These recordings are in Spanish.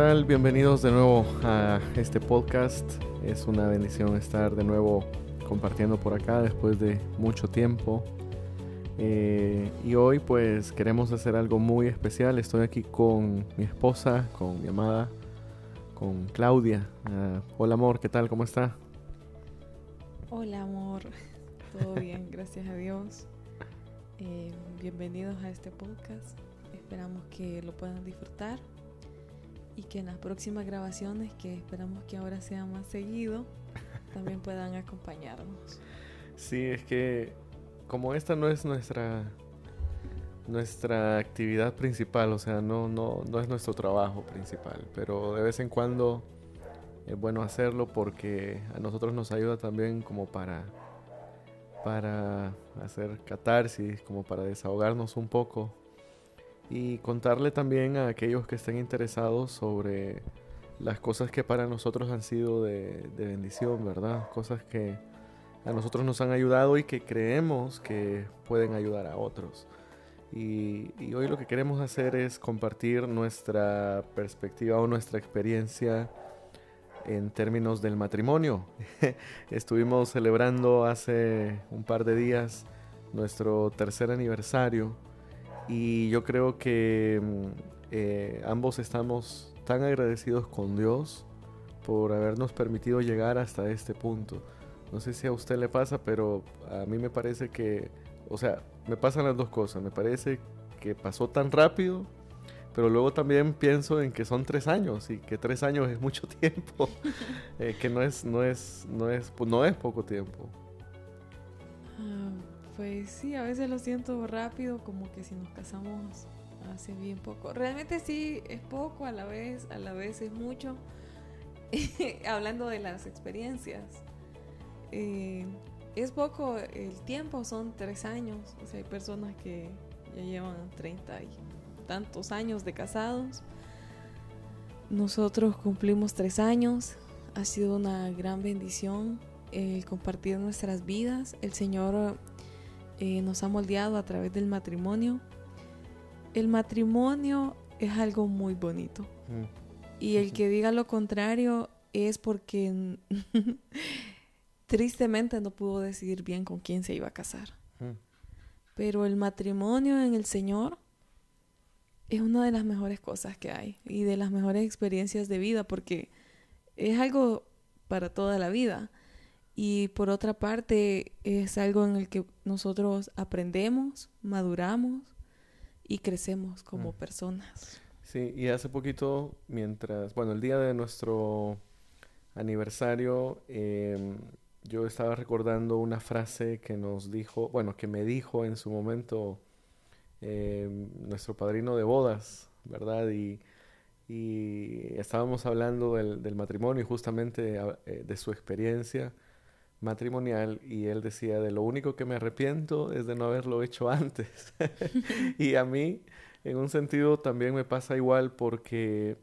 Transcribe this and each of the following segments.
Hola, ¿qué tal? Bienvenidos de nuevo a este podcast. Es una bendición estar de nuevo compartiendo por acá después de mucho tiempo. Eh, y hoy pues queremos hacer algo muy especial. Estoy aquí con mi esposa, con mi amada, con Claudia. Ah, hola amor, ¿qué tal? ¿Cómo está? Hola amor, todo bien, gracias a Dios. Eh, bienvenidos a este podcast. Esperamos que lo puedan disfrutar y que en las próximas grabaciones, que esperamos que ahora sea más seguido, también puedan acompañarnos. Sí, es que como esta no es nuestra nuestra actividad principal, o sea, no, no, no es nuestro trabajo principal, pero de vez en cuando es bueno hacerlo porque a nosotros nos ayuda también como para, para hacer catarsis, como para desahogarnos un poco y contarle también a aquellos que estén interesados sobre las cosas que para nosotros han sido de, bendición, ¿verdad? Cosas que a nosotros nos han ayudado y que creemos que pueden ayudar a otros. Y, hoy lo que queremos hacer es compartir nuestra perspectiva o nuestra experiencia en términos del matrimonio. Estuvimos celebrando hace un par de días nuestro tercer aniversario y yo creo que mm, eh, ambos estamos tan agradecidos con Dios por habernos permitido llegar hasta este punto. No sé si a usted le pasa, pero a mí me parece que, o sea, me pasan las dos cosas. Me parece que pasó tan rápido, pero luego también pienso en que son tres años y que tres años es mucho tiempo, eh, que no es, no es, no es, no es poco tiempo. Pues sí, a veces lo siento rápido, como que si nos casamos hace bien poco. Realmente sí, es poco, a la vez, a la vez es mucho. Hablando de las experiencias. Eh, es poco el tiempo, son tres años. O sea, hay personas que ya llevan 30 y tantos años de casados. Nosotros cumplimos tres años. Ha sido una gran bendición el compartir nuestras vidas. El Señor eh, nos ha moldeado a través del matrimonio. El matrimonio es algo muy bonito. Mm. Y el que diga lo contrario es porque tristemente no pudo decidir bien con quién se iba a casar. Mm. Pero el matrimonio en el Señor es una de las mejores cosas que hay y de las mejores experiencias de vida porque es algo para toda la vida. Y por otra parte, es algo en el que nosotros aprendemos, maduramos y crecemos como personas. Sí, y hace poquito, mientras, bueno, el día de nuestro aniversario, em, yo estaba recordando una frase que nos dijo, bueno, que me dijo en su momento em, nuestro padrino de bodas, ¿verdad? Y, y estábamos hablando del, del matrimonio y justamente eh, de su experiencia matrimonial y él decía, de lo único que me arrepiento es de no haberlo hecho antes. y a mí, en un sentido, también me pasa igual porque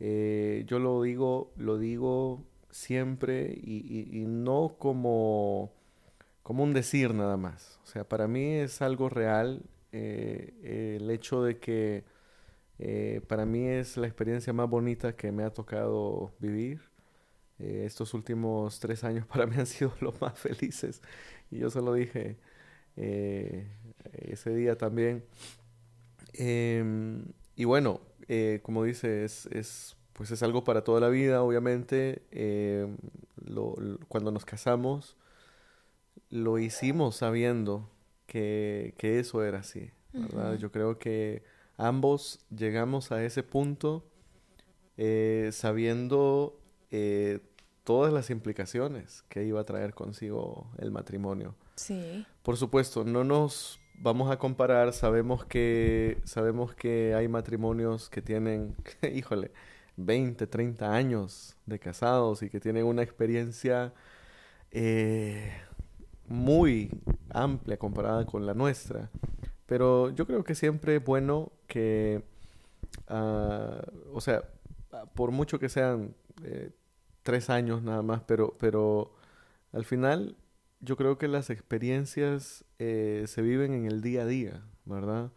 eh, yo lo digo, lo digo siempre y, no como, como un decir nada más. O sea, para mí es algo real eh, el hecho de que eh, para mí es la experiencia más bonita que me ha tocado vivir eh, estos últimos tres años para mí han sido los más felices. Y yo se lo dije eh, ese día también. Em, y bueno, eh, como dice, es, pues es algo para toda la vida, obviamente. Em, cuando nos casamos, lo hicimos sabiendo que, eso era así. Yo creo que ambos llegamos a ese punto sabiendo todas las implicaciones que iba a traer consigo el matrimonio. Sí. Por supuesto, no nos vamos a comparar, sabemos que sabemos que hay matrimonios que tienen, híjole, 20, 30 años de casados y que tienen una experiencia eh, muy amplia comparada con la nuestra. Pero yo creo que siempre es bueno que, ah, o sea, por mucho que sean eh, tres años nada más, pero, pero al final yo creo que las experiencias eh, se viven en el día a día, ¿verdad?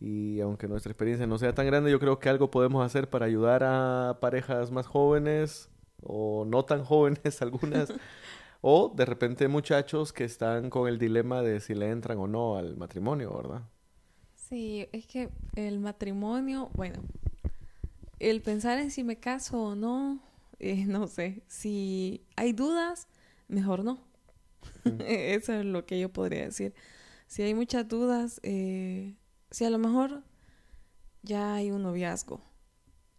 Y aunque nuestra experiencia no sea tan grande, yo creo que algo podemos hacer para ayudar a parejas más jóvenes o no tan jóvenes algunas, o de repente muchachos que están con el dilema de si le entran o no al matrimonio, ¿verdad? Sí, es que el matrimonio, bueno, el pensar en si me caso o no, eh, no sé, si hay dudas, mejor no. Eso es lo que yo podría decir. Si hay muchas dudas, eh, si a lo mejor ya hay un noviazgo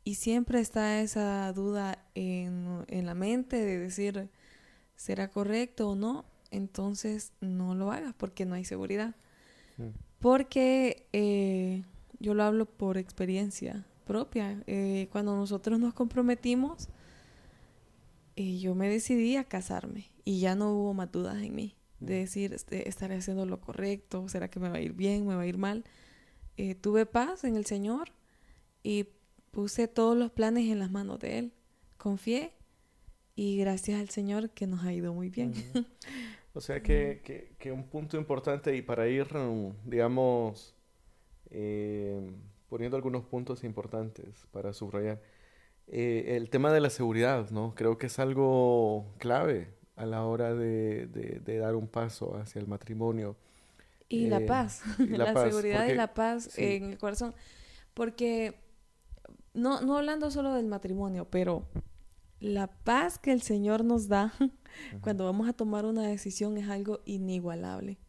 y siempre está esa duda en, la mente de decir, ¿será correcto o no? Entonces no lo hagas porque no hay seguridad. Mm. Porque eh, yo lo hablo por experiencia propia. Eh, cuando nosotros nos comprometimos, eh, yo me decidí a casarme y ya no hubo más dudas en mí de mm. decir, este, estaré haciendo lo correcto, será que me va a ir bien, me va a ir mal. Eh, tuve paz en el Señor y puse todos los planes en las manos de Él. Confié y gracias al Señor que nos ha ido muy bien. o sea que, que, un punto importante y para ir, digamos, eh, poniendo algunos puntos importantes para subrayar. Eh, el tema de la seguridad, ¿no? Creo que es algo clave a la hora de, de dar un paso hacia el matrimonio. Y la eh, paz, la, seguridad y la paz en el corazón. Porque, no, no hablando solo del matrimonio, pero la paz que el Señor nos da cuando vamos a tomar una decisión es algo inigualable.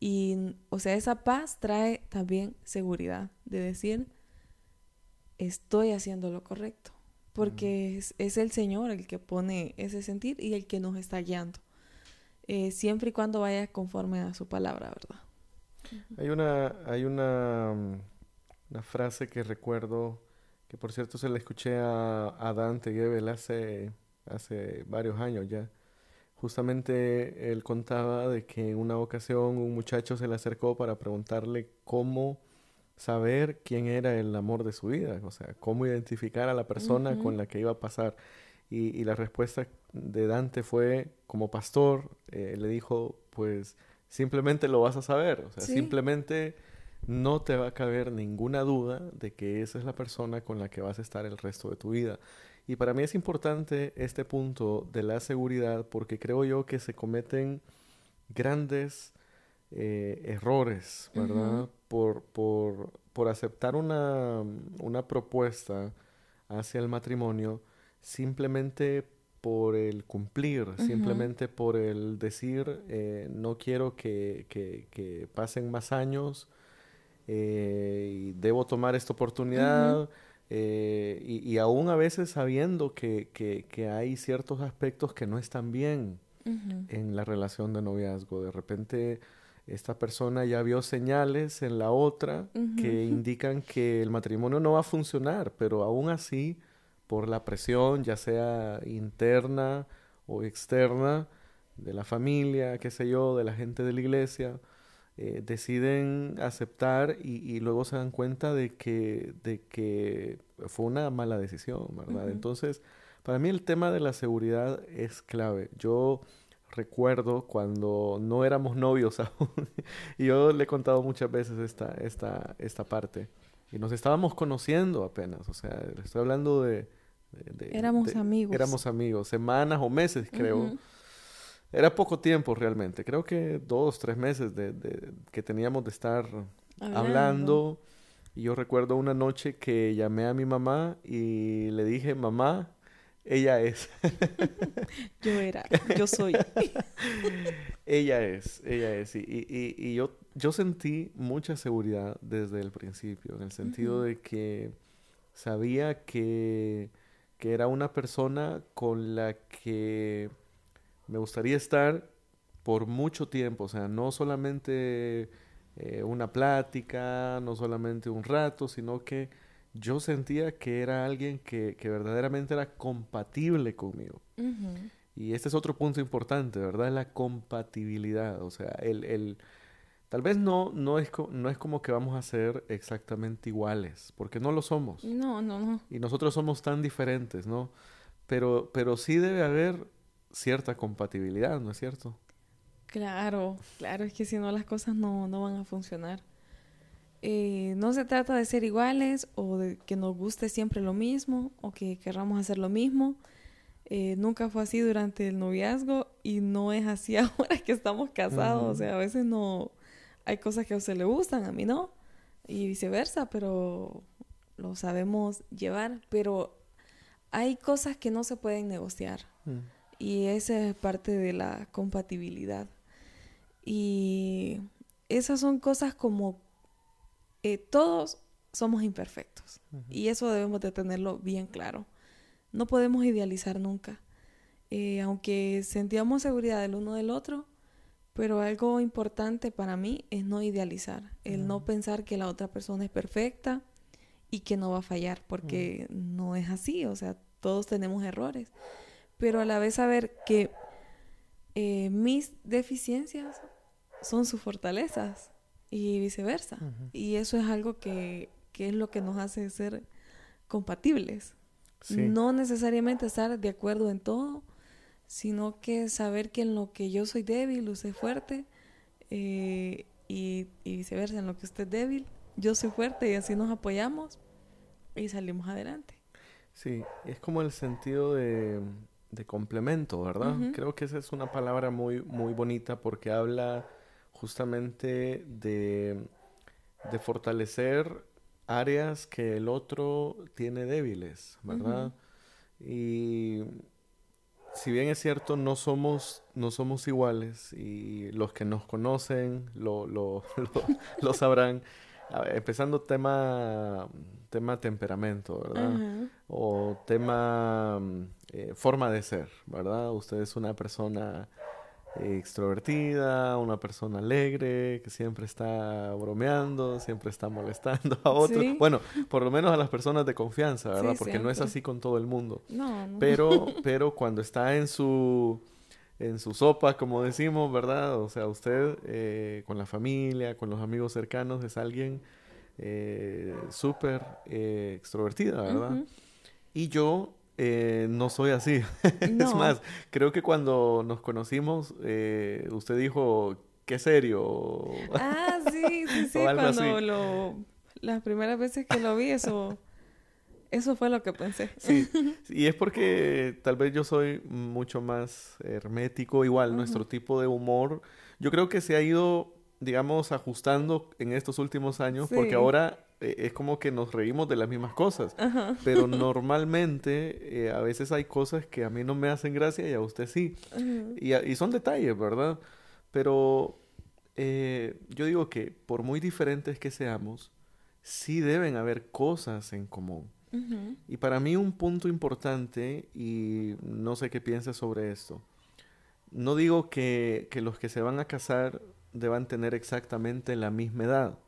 Y, o sea, esa paz trae también seguridad de decir, estoy haciendo lo correcto. Porque es, el Señor el que pone ese sentir y el que nos está guiando. Eh, siempre y cuando vaya conforme a su palabra, ¿verdad? Hay una, hay una, una, frase que recuerdo, que por cierto se la escuché a, a Dante Gebel hace, hace varios años ya. Justamente él contaba de que en una ocasión un muchacho se le acercó para preguntarle cómo saber quién era el amor de su vida, o sea, cómo identificar a la persona con la que iba a pasar. Y, y, la respuesta de Dante fue, como pastor, eh, le dijo, pues simplemente lo vas a saber. O sea, simplemente no te va a caber ninguna duda de que esa es la persona con la que vas a estar el resto de tu vida. Y para mí es importante este punto de la seguridad porque creo yo que se cometen grandes eh, errores, ¿verdad? Por, por, por, aceptar una, una propuesta hacia el matrimonio simplemente por el cumplir, simplemente por el decir, eh, no quiero que, que, pasen más años eh, y debo tomar esta oportunidad. Eh, y, y, aún a veces sabiendo que, que, hay ciertos aspectos que no están bien en la relación de noviazgo. De repente esta persona ya vio señales en la otra que indican que el matrimonio no va a funcionar, pero aún así por la presión, ya sea interna o externa, de la familia, qué sé yo, de la gente de la iglesia, eh, deciden aceptar y, luego se dan cuenta de que, de que fue una mala decisión, ¿verdad? Entonces, para mí el tema de la seguridad es clave. Yo recuerdo cuando no éramos novios aún, y yo le he contado muchas veces esta, esta, esta parte, y nos estábamos conociendo apenas, o sea, estoy hablando de éramos amigos. Éramos amigos, semanas o meses creo. Era poco tiempo realmente, creo que dos, tres meses de, que teníamos de estar hablando. Y yo recuerdo una noche que llamé a mi mamá y le dije, mamá, ella es. yo era, yo soy. ella es, ella es. Y, y, y, yo, yo sentí mucha seguridad desde el principio, en el sentido de que sabía que que era una persona con la que me gustaría estar por mucho tiempo, o sea, no solamente eh, una plática, no solamente un rato, sino que yo sentía que era alguien que, verdaderamente era compatible conmigo. Y este es otro punto importante, ¿verdad? La compatibilidad, o sea, el, el Tal vez no, no, es no es como que vamos a ser exactamente iguales, porque no lo somos. No, no, no. Y nosotros somos tan diferentes, ¿no? Pero, pero sí debe haber cierta compatibilidad, ¿no es cierto? Claro, claro, es que si no las cosas no, no van a funcionar. Eh, no se trata de ser iguales o de que nos guste siempre lo mismo o que querramos hacer lo mismo. Eh, nunca fue así durante el noviazgo y no es así ahora que estamos casados. O sea, a veces no hay cosas que a usted le gustan, a mí no, y viceversa, pero lo sabemos llevar. Pero hay cosas que no se pueden negociar mm. y esa es parte de la compatibilidad. Y esas son cosas como eh, todos somos imperfectos. Y eso debemos de tenerlo bien claro. No podemos idealizar nunca. Eh, aunque sentíamos seguridad del uno del otro, pero algo importante para mí es no idealizar, el no pensar que la otra persona es perfecta y que no va a fallar, porque no es así, o sea, todos tenemos errores, pero a la vez saber que eh, mis deficiencias son sus fortalezas y viceversa. Y eso es algo que, es lo que nos hace ser compatibles. No necesariamente estar de acuerdo en todo, sino que saber que en lo que yo soy débil, usted es fuerte, eh, y, viceversa, en lo que usted es débil, yo soy fuerte y así nos apoyamos y salimos adelante. Sí, es como el sentido de, complemento, ¿verdad? Creo que esa es una palabra muy, muy bonita porque habla justamente de, fortalecer áreas que el otro tiene débiles, ¿verdad? Y si bien es cierto, no somos, no somos iguales y los que nos conocen lo, lo, lo, sabrán. empezando tema, tema temperamento, ¿verdad? O tema eh, forma de ser, ¿verdad? Usted es una persona extrovertida, una persona alegre, que siempre está bromeando, siempre está molestando a otros. Bueno, por lo menos a las personas de confianza, ¿verdad? Porque no es así con todo el mundo. No, Pero, pero cuando está en su en su sopa, como decimos, ¿verdad? O sea, usted eh, con la familia, con los amigos cercanos, es alguien eh, súper eh, extrovertida, ¿verdad? Y yo eh, no soy así. es más, creo que cuando nos conocimos, eh, usted dijo, qué serio. Ah, sí, sí, sí. cuando lo, las primeras veces que lo vi, eso, eso fue lo que pensé. Sí, y es porque tal vez yo soy mucho más hermético, igual, nuestro tipo de humor. Yo creo que se ha ido, digamos, ajustando en estos últimos años, porque ahora eh, es como que nos reímos de las mismas cosas. Pero normalmente eh, a veces hay cosas que a mí no me hacen gracia y a usted sí. y, y, son detalles, ¿verdad? Pero eh, yo digo que por muy diferentes que seamos, sí deben haber cosas en común. Y para mí un punto importante, y no sé qué piensa sobre esto, no digo que, que los que se van a casar deban tener exactamente la misma edad.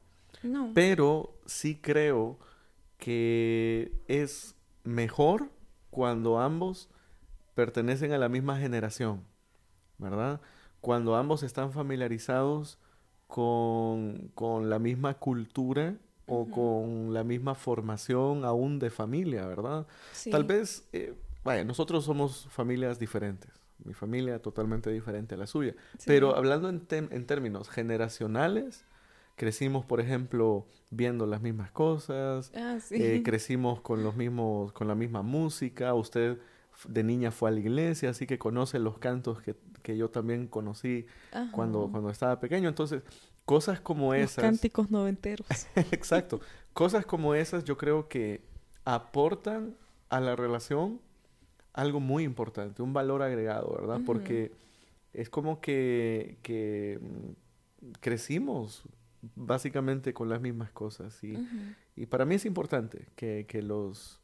Pero sí creo que es mejor cuando ambos pertenecen a la misma generación, ¿verdad? Cuando ambos están familiarizados con, la misma cultura o con la misma formación aún de familia, ¿verdad? Tal vez, eh, vaya, nosotros somos familias diferentes, mi familia totalmente diferente a la suya, pero hablando en, en términos generacionales, crecimos, por ejemplo, viendo las mismas cosas, ah, eh, crecimos con los mismos, con la misma música, usted de niña fue a la iglesia, así que conoce los cantos que, yo también conocí cuando, cuando estaba pequeño. Entonces, cosas como los esas. Cánticos noventeros. Exacto. Cosas como esas yo creo que aportan a la relación algo muy importante, un valor agregado, ¿verdad? Porque es como que, que mm, crecimos básicamente con las mismas cosas. Y, y para mí es importante que, que, los,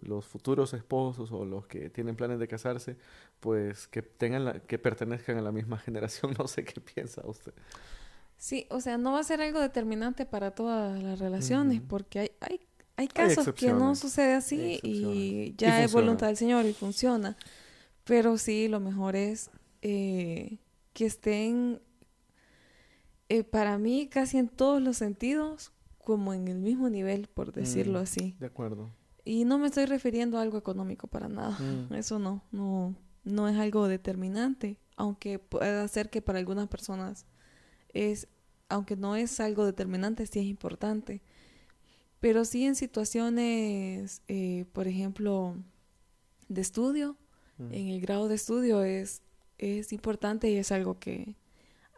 los futuros esposos o los que tienen planes de casarse, pues que tengan que pertenezcan a la misma generación. No sé qué piensa usted. Sí, o sea, no va a ser algo determinante para todas las relaciones, porque hay, hay, hay casos que no sucede así y ya es voluntad del Señor y funciona. Pero sí, lo mejor es eh, que estén eh, para mí casi en todos los sentidos como en el mismo nivel, por decirlo mm, así. De acuerdo. Y no me estoy refiriendo a algo económico para nada. Mm. Eso no, no, no es algo determinante, aunque pueda ser que para algunas personas es aunque no es algo determinante, sí es importante. Pero sí en situaciones, eh, por ejemplo, de estudio, mm. en el grado de estudio es, es importante y es algo que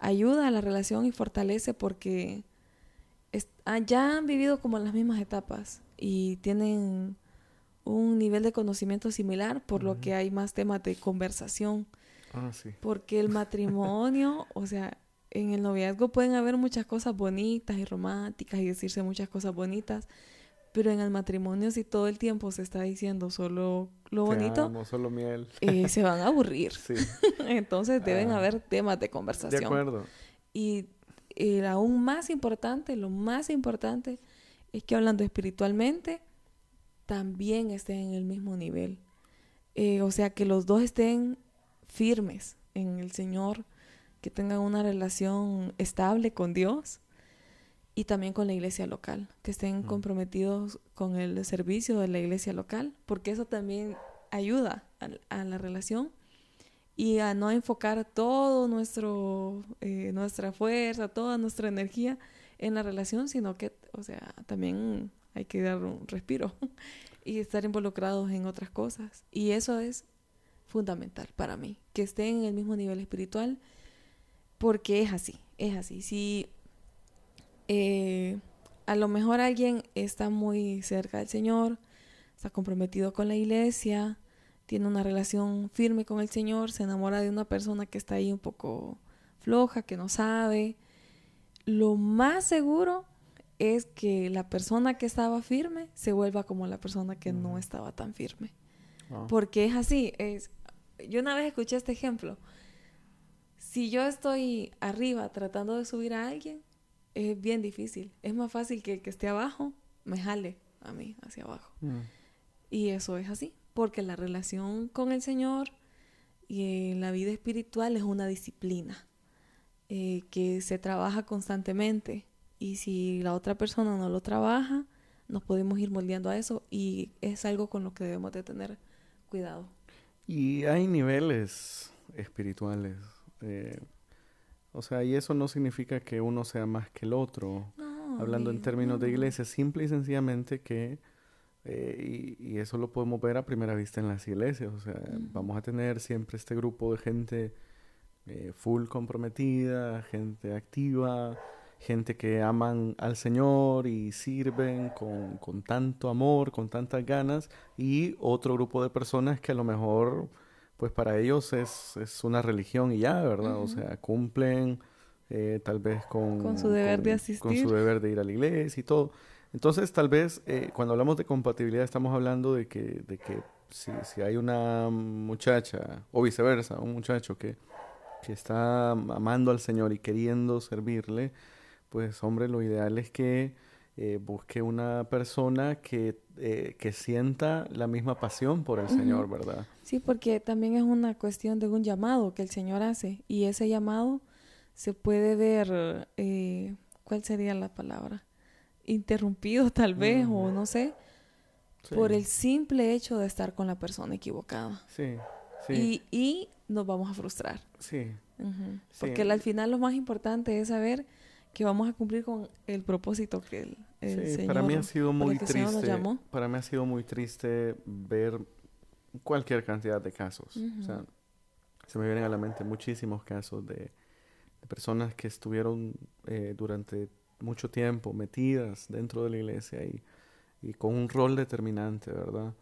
ayuda a la relación y fortalece porque ah, ya han vivido como las mismas etapas y tienen un nivel de conocimiento similar, por lo que hay más temas de conversación. Ah, sí. Porque el matrimonio, o sea, en el noviazgo pueden haber muchas cosas bonitas y románticas y decirse muchas cosas bonitas, pero en el matrimonio si todo el tiempo se está diciendo solo lo bonito, solo miel. Eh, se van a aburrir. Entonces deben ah. haber temas de conversación. De acuerdo. Y aún más importante, lo más importante es que hablando espiritualmente, también estén en el mismo nivel. Eh, o sea, que los dos estén firmes en el Señor, que tengan una relación estable con Dios y también con la iglesia local, que estén comprometidos con el servicio de la iglesia local, porque eso también ayuda a, la relación y a no enfocar todo nuestro eh, nuestra fuerza, toda nuestra energía en la relación, sino que, o sea, también hay que dar un respiro y estar involucrados en otras cosas. Y eso es fundamental para mí, que estén en el mismo nivel espiritual, porque es así, es así. Si eh, a lo mejor alguien está muy cerca del Señor, está comprometido con la iglesia, tiene una relación firme con el Señor, se enamora de una persona que está ahí un poco floja, que no sabe, lo más seguro es que la persona que estaba firme se vuelva como la persona que no estaba tan firme. Ah. Porque es así, es yo una vez escuché este ejemplo. Si yo estoy arriba tratando de subir a alguien, es bien difícil. Es más fácil que el que esté abajo me jale a mí hacia abajo. Mm. Y eso es así, porque la relación con el Señor y en la vida espiritual es una disciplina eh, que se trabaja constantemente. Y si la otra persona no lo trabaja, nos podemos ir moldeando a eso y es algo con lo que debemos de tener cuidado. Y hay niveles espirituales. Eh, o sea, y eso no significa que uno sea más que el otro. Hablando en términos de iglesia, simple y sencillamente que, eh, y, eso lo podemos ver a primera vista en las iglesias, o sea, vamos a tener siempre este grupo de gente eh, full comprometida, gente activa, gente que aman al Señor y sirven con, con, tanto amor, con tantas ganas, y otro grupo de personas que a lo mejor pues para ellos es, es una religión y ya, ¿verdad? O sea, cumplen eh, tal vez con, con su deber de asistir. Con su deber de ir a la iglesia y todo. Entonces, tal vez eh, cuando hablamos de compatibilidad estamos hablando de que, de que si, si hay una muchacha, o viceversa, un muchacho que, que está amando al Señor y queriendo servirle, pues hombre, lo ideal es que eh, busque una persona que, eh, que sienta la misma pasión por el Señor, ¿verdad? Sí, porque también es una cuestión de un llamado que el Señor hace y ese llamado se puede ver, eh, ¿cuál sería la palabra? Interrumpido tal vez o no sé, por el simple hecho de estar con la persona equivocada. Sí, sí. Y, y nos vamos a frustrar. Sí. Porque al final lo más importante es saber que vamos a cumplir con el propósito que el, Señor para mí ha sido muy triste para mí ha sido muy triste ver cualquier cantidad de casos. O sea se me vienen a la mente muchísimos casos de, personas que estuvieron eh, durante mucho tiempo metidas dentro de la iglesia y, y con un rol determinante verdad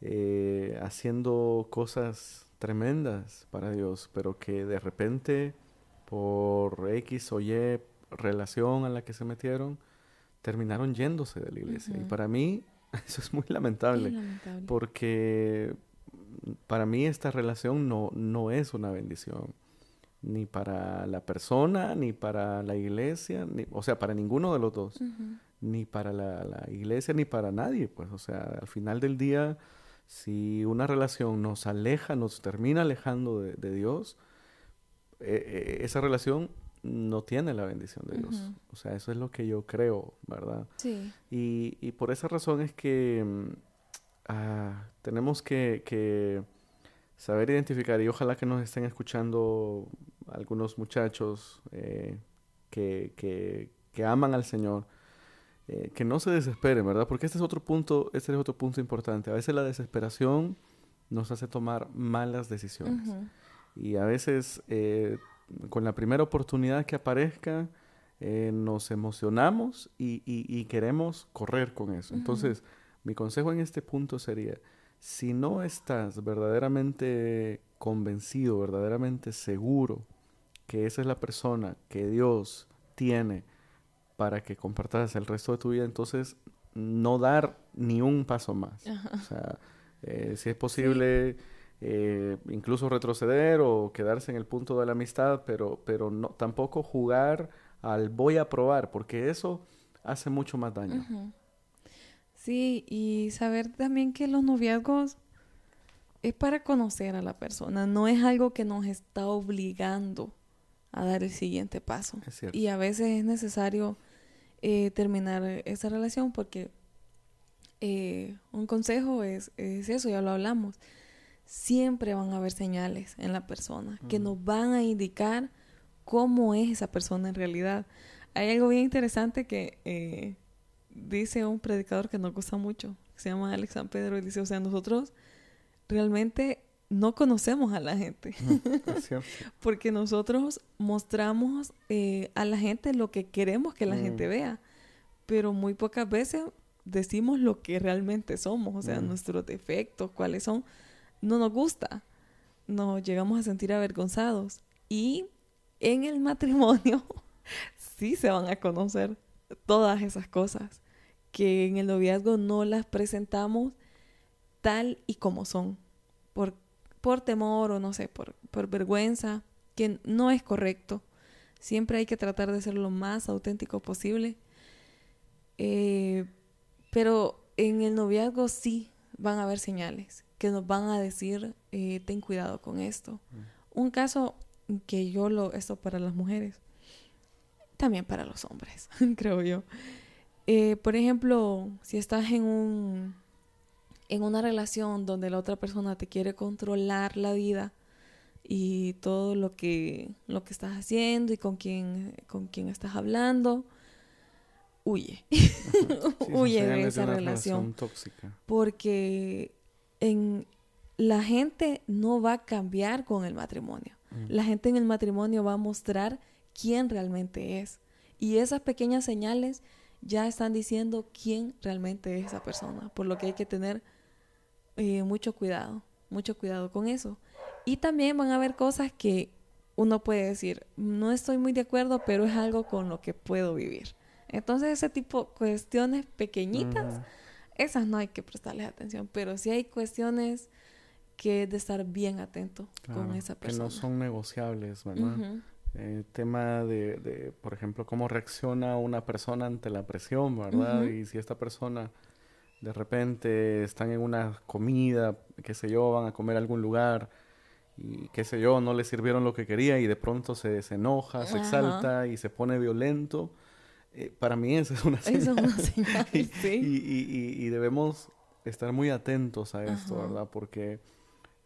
eh, haciendo cosas tremendas para Dios pero que de repente por X o Y relación a la que se metieron, terminaron yéndose de la iglesia. Y para mí eso es muy lamentable, porque para mí esta relación no, no es una bendición, ni para la persona, ni para la iglesia, ni, o sea, para ninguno de los dos, ni para la, iglesia, ni para nadie, pues, o sea, al final del día, si una relación nos aleja, nos termina alejando de, Dios, eh, eh, esa relación no tiene la bendición de Dios. O sea, eso es lo que yo creo, ¿verdad? Sí. Y, y por esa razón es que mm, ah, tenemos que, que, saber identificar y ojalá que nos estén escuchando algunos muchachos eh, que, que, que aman al Señor, eh, que no se desesperen, ¿verdad? Porque este es otro punto, este es otro punto importante. A veces la desesperación nos hace tomar malas decisiones. Y a veces eh, con la primera oportunidad que aparezca, eh, nos emocionamos y, queremos correr con eso. Entonces, mi consejo en este punto sería, si no estás verdaderamente convencido, verdaderamente seguro que esa es la persona que Dios tiene para que compartas el resto de tu vida, entonces no dar ni un paso más. O sea, eh, si es posible eh, incluso retroceder o quedarse en el punto de la amistad, pero, pero no, tampoco jugar al voy a probar, porque eso hace mucho más daño. Sí, y saber también que los noviazgos es para conocer a la persona, no es algo que nos está obligando a dar el siguiente paso. Y a veces es necesario eh, terminar esa relación porque eh, un consejo es, es, eso, ya lo hablamos. Siempre van a haber señales en la persona que nos van a indicar cómo es esa persona en realidad. Hay algo bien interesante que eh, dice un predicador que nos gusta mucho, se llama Alex San Pedro, y dice, o sea, nosotros realmente no conocemos a la gente. Porque nosotros mostramos eh, a la gente lo que queremos que la gente vea. Pero muy pocas veces decimos lo que realmente somos, o sea, nuestros defectos, cuáles son. No nos gusta. Nos llegamos a sentir avergonzados. Y en el matrimonio sí se van a conocer todas esas cosas que en el noviazgo no las presentamos tal y como son. Por por temor o no sé, por, por vergüenza, que no es correcto. Siempre hay que tratar de ser lo más auténtico posible. Eh, pero en el noviazgo sí van a haber señales que nos van a decir, eh, ten cuidado con esto. Mm. Un caso que yo lo, esto para las mujeres, también para los hombres, creo yo. Eh, por ejemplo, si estás en un en una relación donde la otra persona te quiere controlar la vida y todo lo que, lo que estás haciendo y con quién, con quién estás hablando, huye. huye de esa relación. tóxica. Porque en, la gente no va a cambiar con el matrimonio. Mm. La gente en el matrimonio va a mostrar quién realmente es. Y esas pequeñas señales ya están diciendo quién realmente es esa persona. Por lo que hay que tener eh, mucho cuidado, mucho cuidado con eso. Y también van a haber cosas que uno puede decir, no estoy muy de acuerdo, pero es algo con lo que puedo vivir. Entonces ese tipo de cuestiones pequeñitas, esas no hay que prestarles atención, pero sí hay cuestiones que es de estar bien atento con esa persona. Que no son negociables, ¿verdad? El tema de, de, por ejemplo, cómo reacciona una persona ante la presión, ¿verdad? Y si esta persona de repente están en una comida, qué sé yo, van a comer a algún lugar y qué sé yo, no le sirvieron lo que quería y de pronto se, enoja, se exalta y se pone violento. Eh, para mí eso es una señal. es una señal, y, sí. Y, debemos estar muy atentos a esto, ¿verdad? Porque,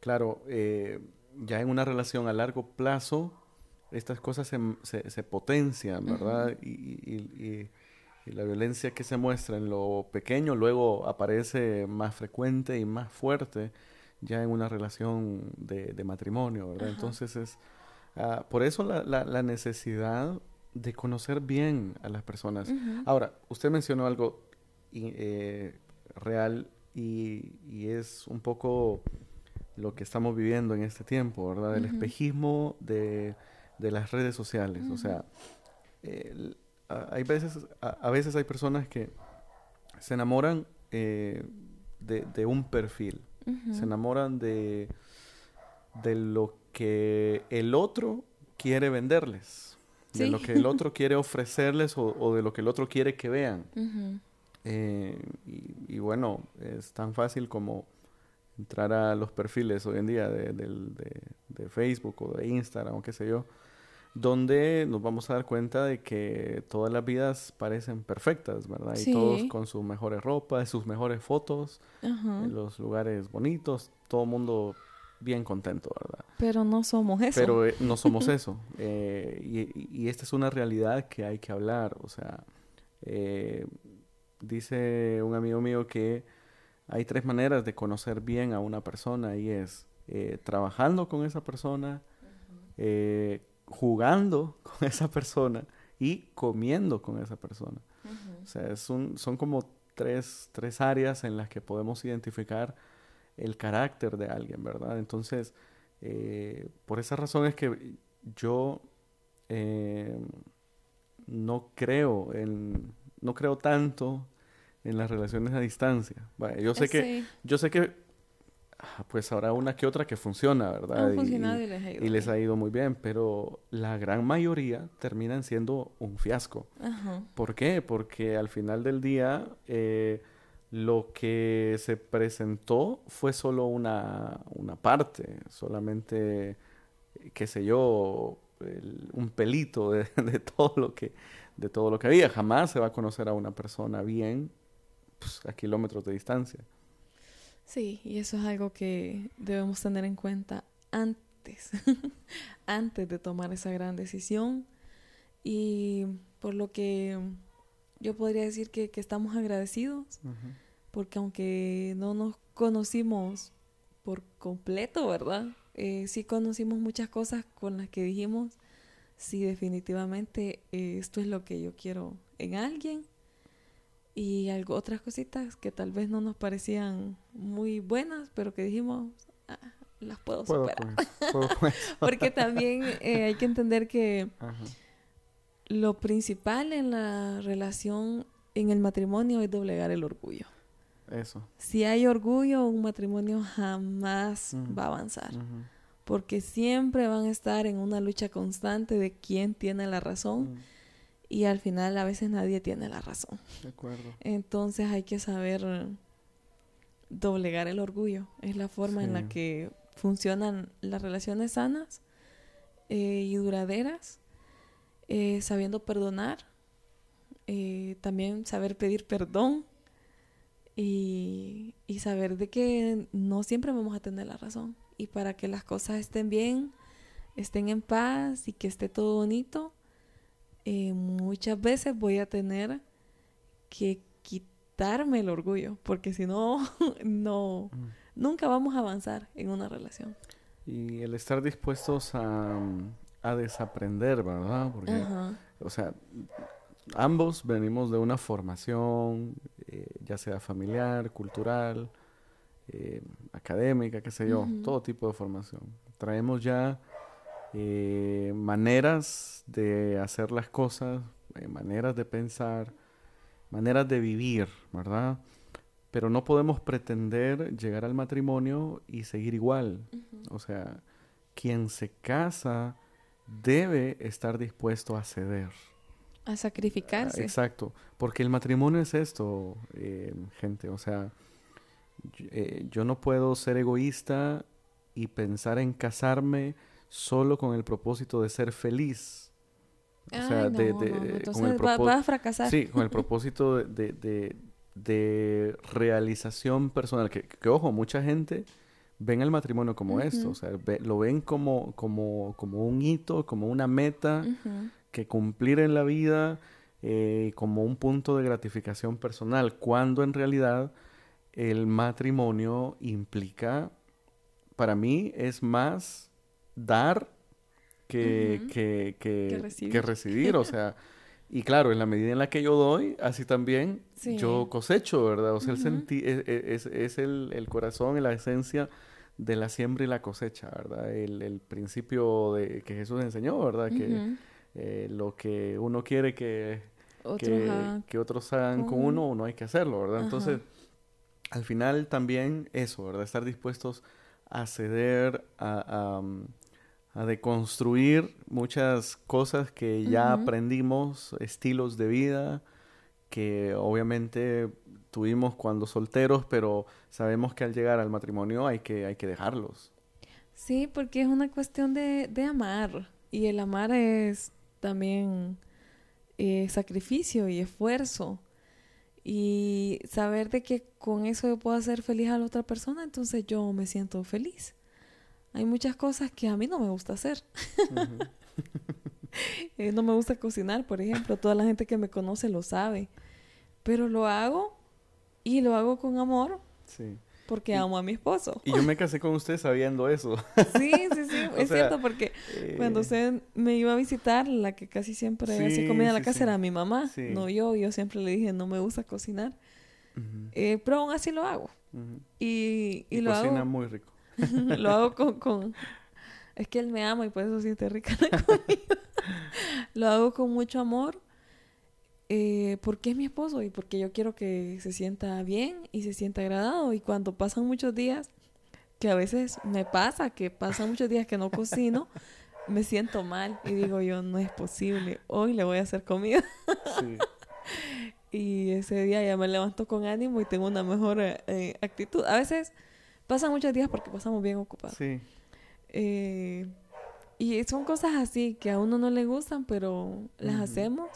claro, eh, ya en una relación a largo plazo, estas cosas se, se, potencian, ¿verdad? y y la violencia que se muestra en lo pequeño luego aparece más frecuente y más fuerte ya en una relación de, matrimonio, ¿verdad? Entonces es ah, por eso la, la, necesidad de conocer bien a las personas. Ahora, usted mencionó algo eh, real y, y, es un poco lo que estamos viviendo en este tiempo, ¿verdad? El espejismo de, de, las redes sociales. O sea, hay veces, a, veces hay personas que se enamoran eh, de, un perfil, se enamoran de, de lo que el otro quiere venderles, de lo que el otro quiere ofrecerles o, de lo que el otro quiere que vean. Eh, y, bueno, es tan fácil como entrar a los perfiles hoy en día de, de Facebook o de Instagram o qué sé yo donde nos vamos a dar cuenta de que todas las vidas parecen perfectas, ¿verdad? Y todos con sus mejores ropas, sus mejores fotos, en los lugares bonitos, todo el mundo bien contento, ¿verdad? Pero no somos eso. Pero eh, no somos eso. Eh, y, esta es una realidad que hay que hablar. O sea, eh, dice un amigo mío que hay tres maneras de conocer bien a una persona y es trabajando con esa persona, jugando con esa persona y comiendo con esa persona. O sea, es un, son como tres, tres áreas en las que podemos identificar el carácter de alguien, ¿verdad? Entonces, eh, por esa razón es que yo eh, no creo en, no creo tanto en las relaciones a distancia. yo sé que, yo sé que pues habrá una que otra que funciona, ¿verdad? y, les ha ido muy bien, pero la gran mayoría terminan siendo un fiasco. ¿Por qué? Porque al final del día eh, lo que se presentó fue solo una, una parte, solamente, qué sé yo, un pelito de, de, todo lo que, de todo lo que había. Jamás se va a conocer a una persona bien pues, a kilómetros de distancia. Sí, y eso es algo que debemos tener en cuenta antes, antes de tomar esa gran decisión. Y por lo que yo podría decir que, estamos agradecidos, porque aunque no nos conocimos por completo, ¿verdad? Eh, sí conocimos muchas cosas con las que dijimos, sí, definitivamente eh, esto es lo que yo quiero en alguien y algo, otras cositas que tal vez no nos parecían muy buenas, pero que dijimos, ah, las puedo, superar. Porque también eh, hay que entender que lo principal en la relación, en el matrimonio, es doblegar el orgullo. Eso. Si hay orgullo, un matrimonio jamás va a avanzar. Porque siempre van a estar en una lucha constante de quién tiene la razón y al final a veces nadie tiene la razón. De acuerdo. Entonces hay que saber doblegar el orgullo. Es la forma en la que funcionan las relaciones sanas eh, y duraderas, eh, sabiendo perdonar, eh, también saber pedir perdón y, y saber de que no siempre vamos a tener la razón. Y para que las cosas estén bien, estén en paz y que esté todo bonito, eh, muchas veces voy a tener que quitarme el orgullo, porque si no, no, mm. nunca vamos a avanzar en una relación. Y el estar dispuestos a, a desaprender, ¿verdad? Porque, o sea, ambos venimos de una formación, eh, ya sea familiar, cultural, eh, académica, qué sé yo, todo tipo de formación. Traemos ya eh, maneras de hacer las cosas, maneras de pensar, maneras de vivir, ¿verdad? Pero no podemos pretender llegar al matrimonio y seguir igual. O sea, quien se casa debe estar dispuesto a ceder. A sacrificarse. exacto, porque el matrimonio es esto, eh, gente. O sea, yo no puedo ser egoísta y pensar en casarme solo con el propósito de ser feliz. O sea, de, con el va, a fracasar. Sí, con el propósito de, de realización personal. Que, que, ojo, mucha gente ven el matrimonio como esto, o sea, lo ven como, como, como un hito, como una meta que cumplir en la vida, eh, como un punto de gratificación personal, cuando en realidad el matrimonio implica, para mí, es más dar que, que, que, recibir. O sea, y claro, en la medida en la que yo doy, así también yo cosecho, ¿verdad? O sea, el e, e, es, es, el, el, corazón, la esencia de la siembra y la cosecha, ¿verdad? El, el principio de, que Jesús enseñó, ¿verdad? Que eh, lo que uno quiere que, que, otros hagan con uno, uno hay que hacerlo, ¿verdad? Entonces, al final también eso, ¿verdad? Estar dispuestos a ceder, a a deconstruir muchas cosas que ya aprendimos, estilos de vida que obviamente tuvimos cuando solteros, pero sabemos que al llegar al matrimonio hay que, hay que dejarlos. Sí, porque es una cuestión de, de amar y el amar es también eh, sacrificio y esfuerzo y saber de que con eso yo puedo hacer feliz a la otra persona, entonces yo me siento feliz. Hay muchas cosas que a mí no me gusta hacer. Eh, no me gusta cocinar, por ejemplo. Toda la gente que me conoce lo sabe. Pero lo hago y lo hago con amor. Sí. Porque amo a mi esposo. Y yo me casé con usted sabiendo eso. Sí, sí, sí. es cierto, porque cuando eh, usted me iba a visitar, la que casi siempre hacía comida en la casa era mi mamá, no yo. Yo siempre le dije, no me gusta cocinar. Eh, pero aún así lo hago. Y, y, lo cocina muy rico. lo hago con, con, Es que él me ama y por eso siente rica la comida. lo hago con mucho amor eh, porque es mi esposo y porque yo quiero que se sienta bien y se sienta agradado. Y cuando pasan muchos días, que a veces me pasa, que pasan muchos días que no cocino, me siento mal y digo yo, no es posible, hoy le voy a hacer comida. y ese día ya me levanto con ánimo y tengo una mejor eh, actitud. A veces pasan muchos días porque pasamos bien ocupados. Sí. Eh, y son cosas así que a uno no le gustan, pero las hacemos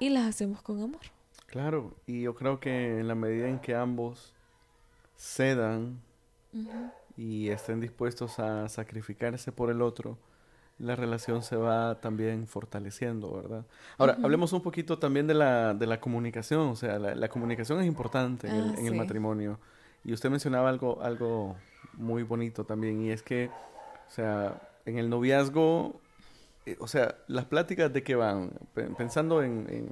y las hacemos con amor. Claro, y yo creo que en la medida en que ambos cedan y estén dispuestos a sacrificarse por el otro, la relación se va también fortaleciendo, ¿verdad? Ahora, hablemos un poquito también de la, de la comunicación, o sea, la, comunicación es importante en, el, en el, matrimonio. Y usted mencionaba algo, algo muy bonito también, y es que, o sea, en el noviazgo eh, o sea, las pláticas de qué van, pensando en,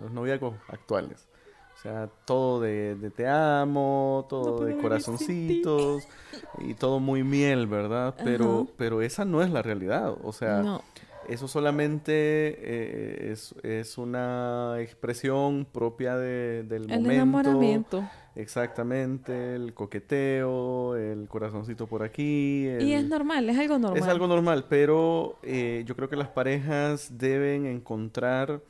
los noviazgos actuales. O sea, todo de, te amo, todo de corazoncitos y todo muy miel, ¿verdad? Pero, pero esa no es la realidad. O sea, eso solamente eh, es, es, una expresión propia de, del el Enamoramiento Exactamente, el coqueteo, el corazoncito por aquí. Y es normal, es algo normal. Es algo normal, pero eh, yo creo que las parejas deben encontrar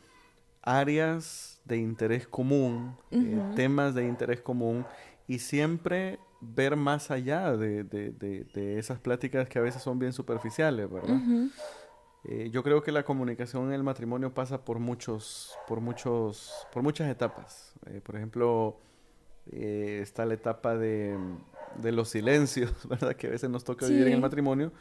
áreas de interés común, eh, temas de interés común y siempre ver más allá de, de, de, esas pláticas que a veces son bien superficiales, ¿verdad? Eh, yo creo que la comunicación en el matrimonio pasa por muchos, por muchos, por muchas etapas. por ejemplo, eh, está la etapa de, de, los silencios, ¿verdad? Que a veces nos toca vivir en el matrimonio,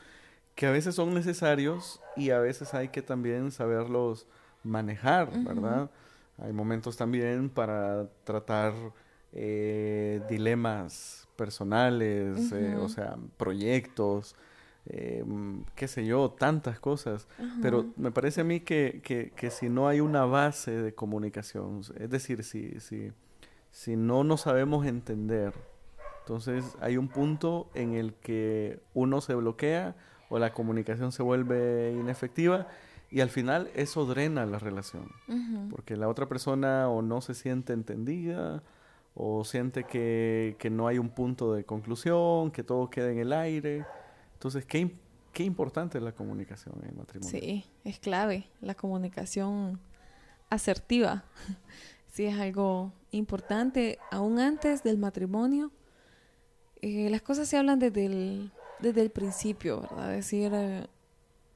que a veces son necesarios y a veces hay que también saberlos manejar, ¿verdad? Hay momentos también para tratar eh, dilemas personales, eh, o sea, proyectos, qué sé yo, tantas cosas. Pero me parece a mí que, que, que, si no hay una base de comunicación, es decir, si, si, si no nos sabemos entender, entonces hay un punto en el que uno se bloquea o la comunicación se vuelve inefectiva y al final eso drena la relación, porque la otra persona o no se siente entendida o siente que, no hay un punto de conclusión, que todo queda en el aire. Entonces, qué, qué importante es la comunicación en el matrimonio. Sí, es clave, la comunicación asertiva sí es algo importante, aún antes del matrimonio. Eh, las cosas se hablan desde el, desde el principio, ¿verdad? Decir, eh,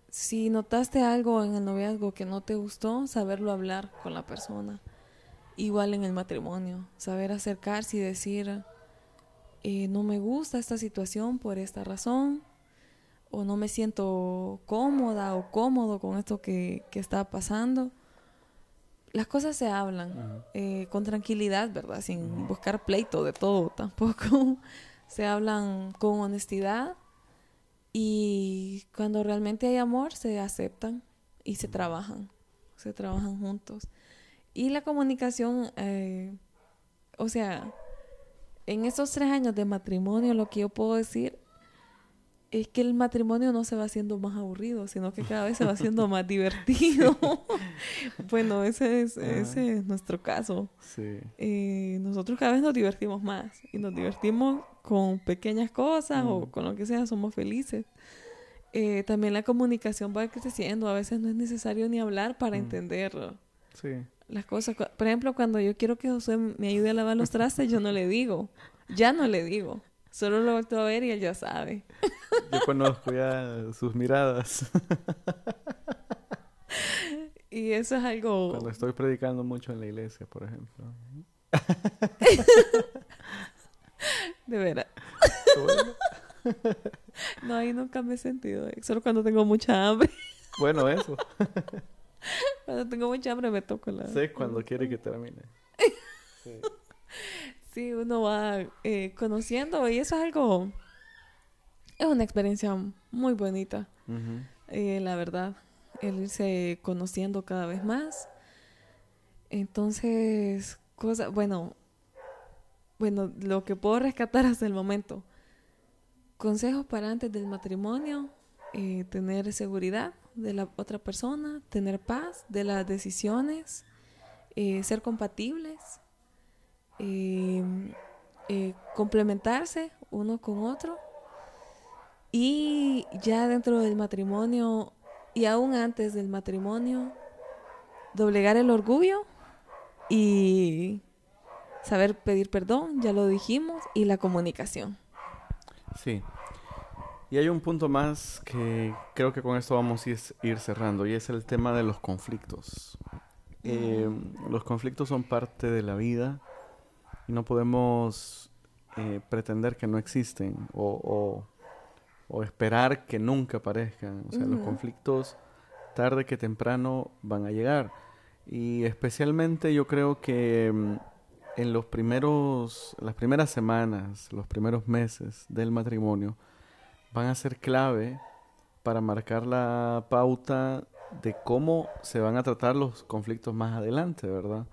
si notaste algo en el noviazgo que no te gustó, saberlo hablar con la persona. Igual en el matrimonio, saber acercarse y decir, eh, no me gusta esta situación por esta razón, o no me siento cómoda o cómodo con esto que, que está pasando las cosas se hablan eh, con tranquilidad, ¿verdad? Sin buscar pleito de todo tampoco. se hablan con honestidad y cuando realmente hay amor se aceptan y se trabajan, se trabajan juntos. Y la comunicación, eh, o sea, en esos tres años de matrimonio lo que yo puedo decir es que el matrimonio no se va haciendo más aburrido, sino que cada vez se va haciendo más divertido. bueno, ese es, ese es nuestro caso. Sí. Eh, nosotros cada vez nos divertimos más y nos divertimos con pequeñas cosas o mm. con lo que sea, somos felices. Eh, también la comunicación va creciendo, a veces no es necesario ni hablar para mm. entender sí. las cosas. Por ejemplo, cuando yo quiero que José me ayude a lavar los trastes, yo no le digo, ya no le digo. Solo lo vuelto a ver y él ya sabe. Yo conozco ya sus miradas. Y eso es algo... Cuando estoy predicando mucho en la iglesia, por ejemplo. De veras. no, ahí nunca me he sentido. Eh, solo cuando tengo mucha hambre. Bueno, eso. cuando tengo mucha hambre me toco la... Sí, cuando quiere que termine. Sí, uno va eh, conociendo y eso es algo... Es una experiencia muy bonita, eh, la verdad. El irse conociendo cada vez más. Entonces, cosa, bueno, bueno, lo que puedo rescatar hasta el momento. Consejos para antes del matrimonio, eh, tener seguridad de la otra persona, tener paz de las decisiones, eh, ser compatibles, eh, complementarse uno con otro. Y ya dentro del matrimonio y aún antes del matrimonio, doblegar el orgullo y saber pedir perdón, ya lo dijimos, y la comunicación. Sí. Y hay un punto más que creo que con esto vamos a ir cerrando y es el tema de los conflictos. Eh, los conflictos son parte de la vida y no podemos eh, pretender que no existen o, esperar que nunca aparezcan. O sea, los conflictos tarde que temprano van a llegar. Y especialmente yo creo que mm, en los primeros, las primeras semanas, los primeros meses del matrimonio, van a ser clave para marcar la pauta de cómo se van a tratar los conflictos más adelante, ¿verdad?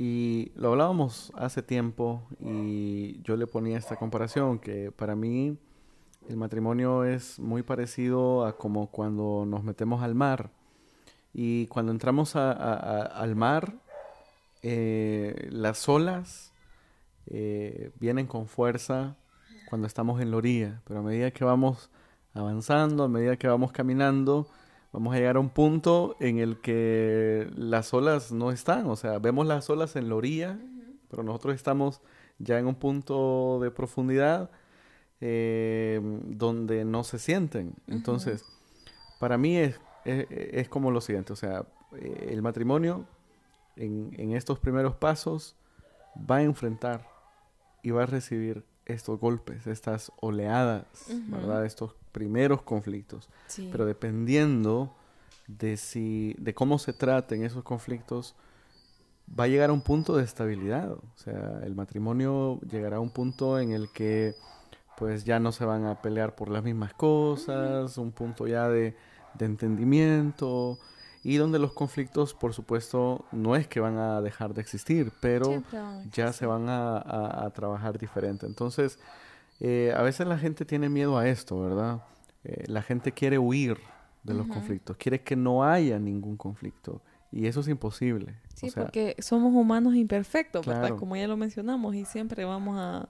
Y lo hablábamos hace tiempo y yo le ponía esta comparación que para mí el matrimonio es muy parecido a como cuando nos metemos al mar. Y cuando entramos al mar, eh, las olas eh, vienen con fuerza cuando estamos en la orilla, pero a medida que vamos avanzando, a medida que vamos caminando, vamos a llegar a un punto en el que las olas no están, o sea, vemos las olas en la orilla, pero nosotros estamos ya en un punto de profundidad eh, donde no se sienten. Entonces, para mí es es, como lo siguiente, o sea, eh, el matrimonio en, estos primeros pasos va a enfrentar y va a recibir estos golpes, estas oleadas, ¿verdad? Estos primeros conflictos. Pero dependiendo de si, de cómo se traten esos conflictos, va a llegar a un punto de estabilidad. O sea, el matrimonio llegará a un punto en el que pues ya no se van a pelear por las mismas cosas, un punto ya de, de entendimiento y donde los conflictos, por supuesto, no es que van a dejar de existir, pero ya se van a, trabajar diferente. Entonces, eh, a veces la gente tiene miedo a esto, ¿verdad? Eh, la gente quiere huir de los conflictos, quiere que no haya ningún conflicto. Y eso es imposible. Sí, porque somos humanos imperfectos, ¿verdad? Como ya lo mencionamos, y siempre vamos a,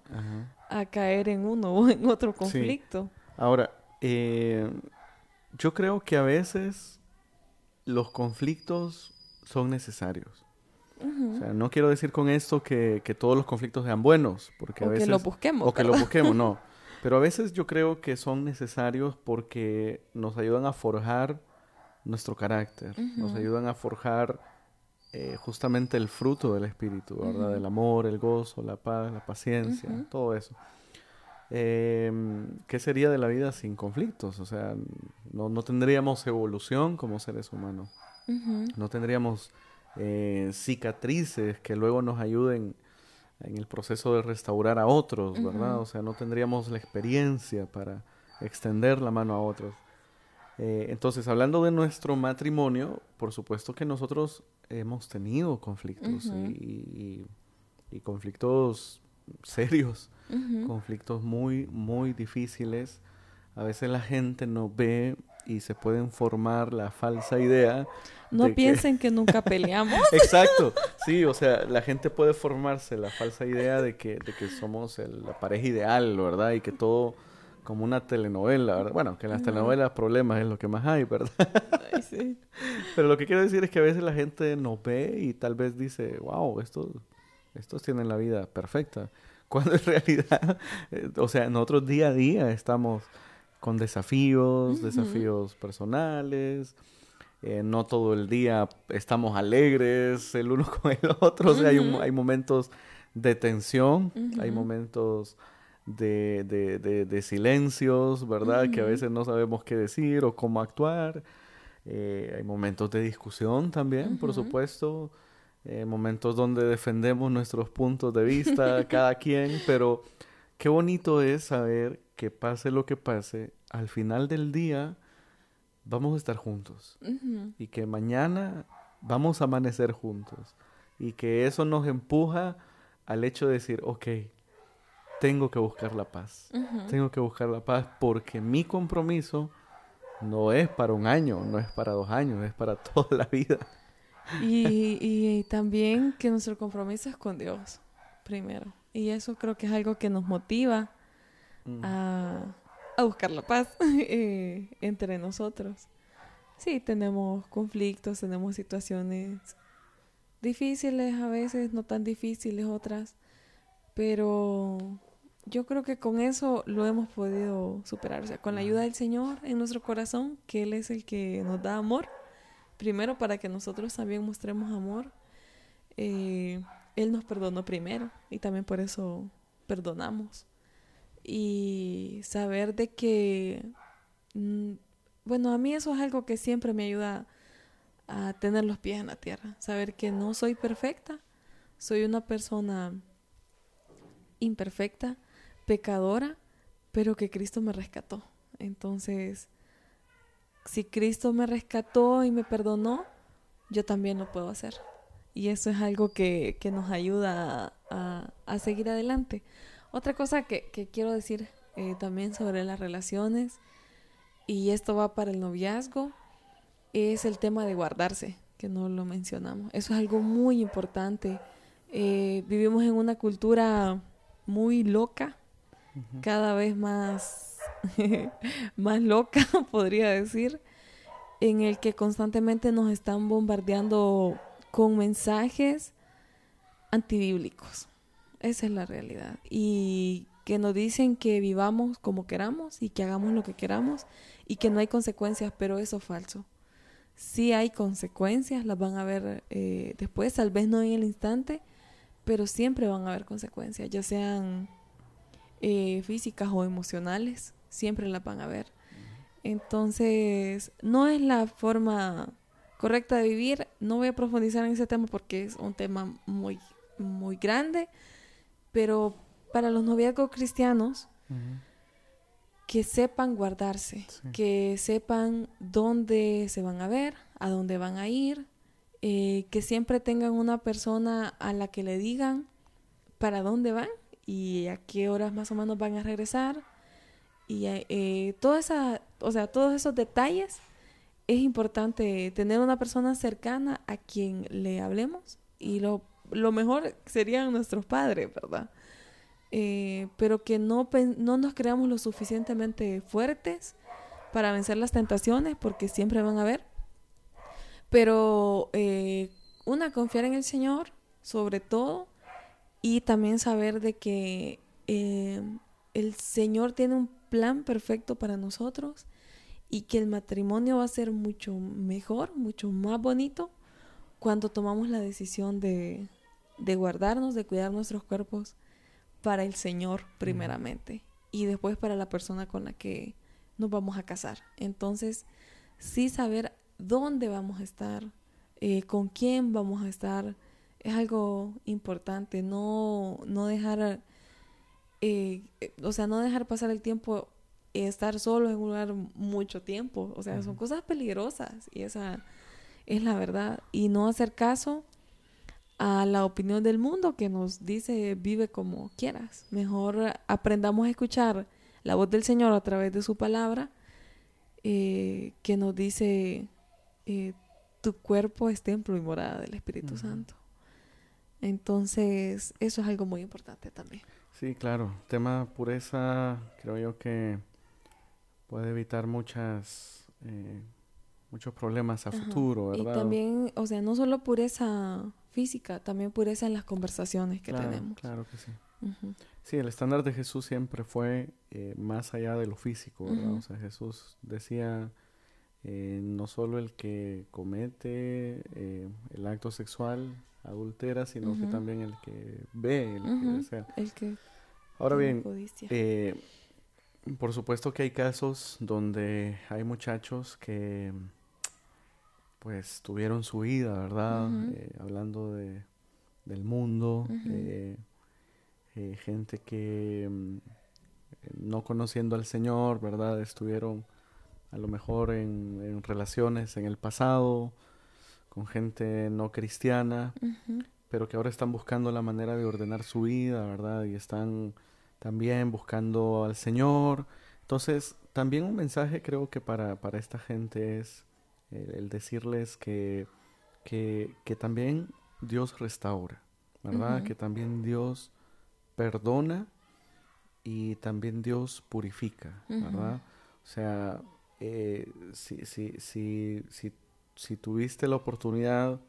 a caer en uno o en otro conflicto. Ahora, eh, yo creo que a veces los conflictos son necesarios. O sea, no quiero decir con esto que, todos los conflictos sean buenos, porque a veces... que lo busquemos. O que lo busquemos, no. Pero a veces yo creo que son necesarios porque nos ayudan a forjar nuestro carácter, nos ayudan a forjar eh, justamente el fruto del espíritu, ¿verdad? El amor, el gozo, la paz, la paciencia, todo eso. Eh, ¿Qué sería de la vida sin conflictos? O sea, no, no tendríamos evolución como seres humanos. No tendríamos eh, cicatrices que luego nos ayuden en el proceso de restaurar a otros, ¿verdad? O sea, no tendríamos la experiencia para extender la mano a otros. Eh, entonces, hablando de nuestro matrimonio, por supuesto que nosotros hemos tenido conflictos y, y, conflictos serios conflictos muy, muy difíciles. A veces la gente no ve y se pueden formar la falsa idea. No piensen que... nunca peleamos. Exacto, sí, o sea, la gente puede formarse la falsa idea de que, de que somos la pareja ideal, ¿verdad? Y que todo como una telenovela, ¿verdad? Bueno, que en las telenovelas problemas es lo que más hay, ¿verdad? sí. Pero lo que quiero decir es que a veces la gente no ve y tal vez dice, wow, estos, estos tienen la vida perfecta cuando en realidad, eh, o sea, nosotros día a día estamos con desafíos, desafíos personales, eh, no todo el día estamos alegres el uno con el otro, o sea, hay, hay momentos de tensión, hay momentos de, de, de, silencios, ¿verdad? Que a veces no sabemos qué decir o cómo actuar. Eh, hay momentos de discusión también, por supuesto. Eh, momentos donde defendemos nuestros puntos de vista, cada quien, pero qué bonito es saber que pase lo que pase, al final del día vamos a estar juntos. Y que mañana vamos a amanecer juntos. Y que eso nos empuja al hecho de decir, ok, tengo que buscar la paz, tengo que buscar la paz porque mi compromiso no es para un año, no es para dos años, es para toda la vida. Y, y, también que nuestro compromiso es con Dios, primero. Y eso creo que es algo que nos motiva a, a, buscar la paz eh, entre nosotros. Sí, tenemos conflictos, tenemos situaciones difíciles a veces, no tan difíciles otras, pero yo creo que con eso lo hemos podido superar, o sea, con la ayuda del Señor en nuestro corazón, que Él es el que nos da amor, primero para que nosotros también mostremos amor. Eh, él nos perdonó primero y también por eso perdonamos. Y saber de que, mm, bueno, a mí eso es algo que siempre me ayuda a tener los pies en la tierra, saber que no soy perfecta, soy una persona imperfecta, pecadora, pero que Cristo me rescató. Entonces, si Cristo me rescató y me perdonó, yo también lo puedo hacer. Y eso es algo que, nos ayuda a, seguir adelante. Otra cosa que, quiero decir eh, también sobre las relaciones, y esto va para el noviazgo, es el tema de guardarse, que no lo mencionamos. Eso es algo muy importante. Eh, vivimos en una cultura muy loca, cada vez más, más loca, podría decir, en el que constantemente nos están bombardeando con mensajes antibíblicos. Esa es la realidad. Y que nos dicen que vivamos como queramos y que hagamos lo que queramos y que no hay consecuencias, pero eso es falso. Sí hay consecuencias, las van a ver eh, después, tal vez no en el instante, pero siempre van a haber consecuencias, ya sean eh, físicas o emocionales, siempre las van a ver. Entonces, no es la forma correcta de vivir. No voy a profundizar en ese tema porque es un tema muy, muy grande, pero para los noviazgos cristianos, que sepan guardarse, que sepan dónde se van a ver, a dónde van a ir, eh, que siempre tengan una persona a la que le digan para dónde van y a qué horas más o menos van a regresar. Y eh, toda esa, o sea, todos esos detalles es importante tener una persona cercana a quien le hablemos y lo, lo mejor serían nuestros padres, ¿verdad? Eh, pero que no, no nos creamos lo suficientemente fuertes para vencer las tentaciones, porque siempre van a haber. Pero eh, una, confiar en el Señor, sobre todo, y también saber de que eh, el Señor tiene un plan perfecto para nosotros y que el matrimonio va a ser mucho mejor, mucho más bonito cuando tomamos la decisión de, guardarnos, de cuidar nuestros cuerpos para el Señor primeramente y después para la persona con la que nos vamos a casar. Entonces, sí saber dónde vamos a estar, eh, con quién vamos a estar, es algo importante. No, no dejar, eh, o sea, no dejar pasar el tiempo estar solo en un lugar mucho tiempo. O sea, son cosas peligrosas y esa es la verdad. Y no hacer caso a la opinión del mundo que nos dice vive como quieras. Mejor aprendamos a escuchar la voz del Señor a través de su palabra eh, que nos dice eh, tu cuerpo es templo y morada del Espíritu Santo. Entonces, eso es algo muy importante también. Sí, claro. Tema pureza, creo yo que puede evitar muchas eh, muchos problemas a futuro, ¿verdad? Y también, o sea, no solo pureza física, también pureza en las conversaciones que tenemos. Claro que sí. Sí, el estándar de Jesús siempre fue eh, más allá de lo físico, ¿verdad? O sea, Jesús decía, eh, no solo el que comete el acto sexual adultera, sino que también el que ve, el que desea. El que Ahora bien, eh, por supuesto que hay casos donde hay muchachos que pues tuvieron su vida, ¿verdad? Eh, hablando de, del mundo, eh, gente que mm, no conociendo al Señor, ¿verdad? Estuvieron a lo mejor en, relaciones en el pasado con gente no cristiana, pero que ahora están buscando la manera de ordenar su vida, ¿verdad? Y están también buscando al Señor. Entonces, también un mensaje creo que para, para esta gente es el, decirles que, que, también Dios restaura, ¿verdad? Que también Dios perdona y también Dios purifica, ¿verdad? O sea, eh, si, si, si, si, si tuviste la oportunidad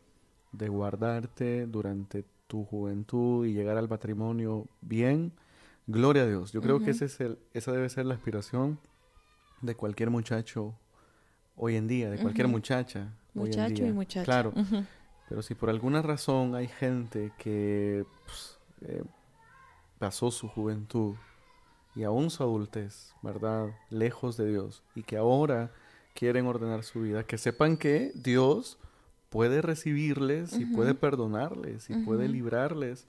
de guardarte durante tu juventud y llegar al matrimonio bien, gloria a Dios. Yo creo que ese es el, esa debe ser la aspiración de cualquier muchacho hoy en día, de cualquier muchacha. Muchacho y muchacha. Claro. Pero si por alguna razón hay gente que pues, eh, pasó su juventud y aún su adultez, ¿verdad? Lejos de Dios y que ahora quieren ordenar su vida, que sepan que Dios puede recibirles y puede perdonarles y puede librarles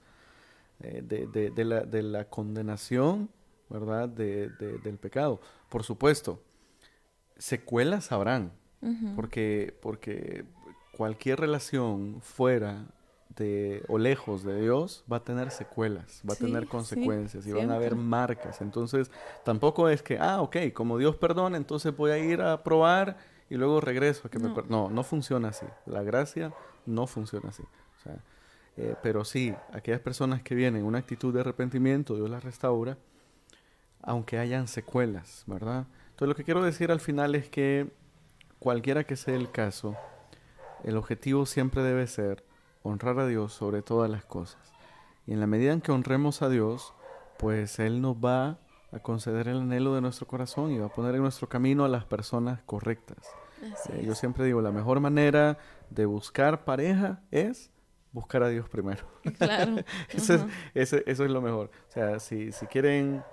eh, de, la, de, la, condenación, ¿verdad? del pecado. Por supuesto, secuelas habrán, porque, porque cualquier relación fuera de, o lejos de Dios va a tener secuelas, va a tener consecuencias y van a haber marcas. Entonces, tampoco es que, ah, ok, como Dios perdona, entonces voy a ir a probar y luego regreso a que no. me... No, no funciona así. La gracia no funciona así. Eh, pero sí, aquellas personas que vienen en una actitud de arrepentimiento, Dios las restaura, aunque hayan secuelas, ¿verdad? Entonces, lo que quiero decir al final es que cualquiera que sea el caso, el objetivo siempre debe ser honrar a Dios sobre todas las cosas. Y en la medida en que honremos a Dios, pues Él nos va a conceder el anhelo de nuestro corazón y va a poner en nuestro camino a las personas correctas. Eh, yo siempre digo, la mejor manera de buscar pareja es buscar a Dios primero. Claro. eso, es, eso, es, lo mejor. O sea, si, si quieren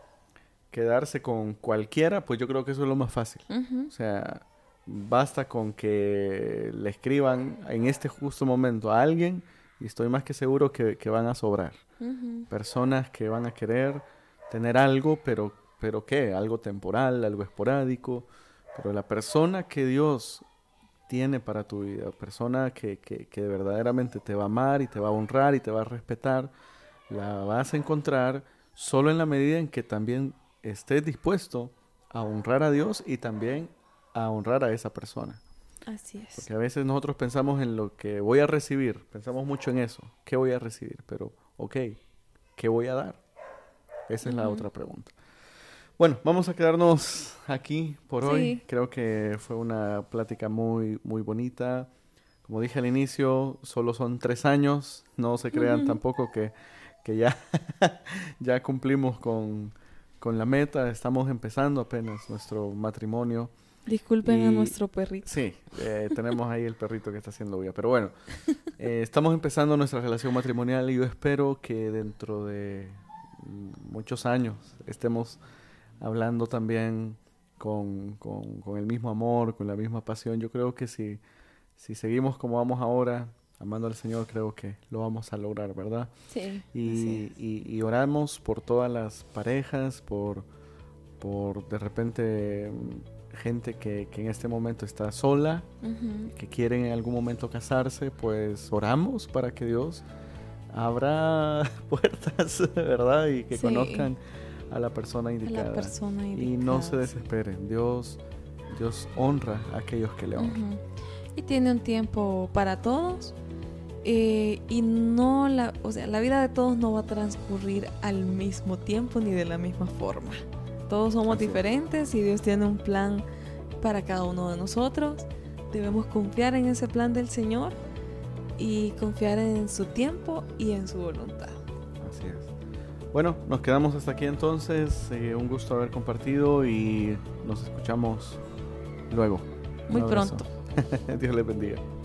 quedarse con cualquiera, pues yo creo que eso es lo más fácil. O sea, Basta con que le escriban en este justo momento a alguien y estoy más que seguro que, van a sobrar. Personas que van a querer tener algo, pero, pero ¿qué? Algo temporal, algo esporádico. Pero la persona que Dios tiene para tu vida, persona que, que, que verdaderamente te va a amar y te va a honrar y te va a respetar, la vas a encontrar solo en la medida en que también estés dispuesto a honrar a Dios y también a honrar a esa persona. Así es. Porque a veces nosotros pensamos en lo que voy a recibir, pensamos mucho en eso, ¿qué voy a recibir? Pero, ok, ¿qué voy a dar? Esa es la otra pregunta. Bueno, vamos a quedarnos aquí por hoy. Creo que fue una plática muy, muy bonita. Como dije al inicio, solo son tres años. No se crean tampoco que, que ya, ya cumplimos con, con la meta. Estamos empezando apenas nuestro matrimonio. Disculpen a nuestro perrito. Sí, eh, tenemos ahí el perrito que está haciendo bulla. Pero bueno, eh, estamos empezando nuestra relación matrimonial y yo espero que dentro de muchos años estemos hablando también con, con, el mismo amor, con la misma pasión. Yo creo que si, si seguimos como vamos ahora, amando al Señor, creo que lo vamos a lograr, ¿verdad? Sí. Y, y, y oramos por todas las parejas, por, por de repente gente que, en este momento está sola, que quieren en algún momento casarse, pues oramos para que Dios abra puertas, ¿verdad? Y que conozcan a la persona indicada. y no se desesperen. Dios, Dios honra a aquellos que le honran. Y tiene un tiempo para todos. Eh, y no la, o sea, la vida de todos no va a transcurrir al mismo tiempo ni de la misma forma. Todos somos diferentes y Dios tiene un plan para cada uno de nosotros. Debemos confiar en ese plan del Señor y confiar en su tiempo y en su voluntad. Así es. Bueno, nos quedamos hasta aquí entonces. Eh, un gusto haber compartido y nos escuchamos luego. Muy pronto. Dios les bendiga.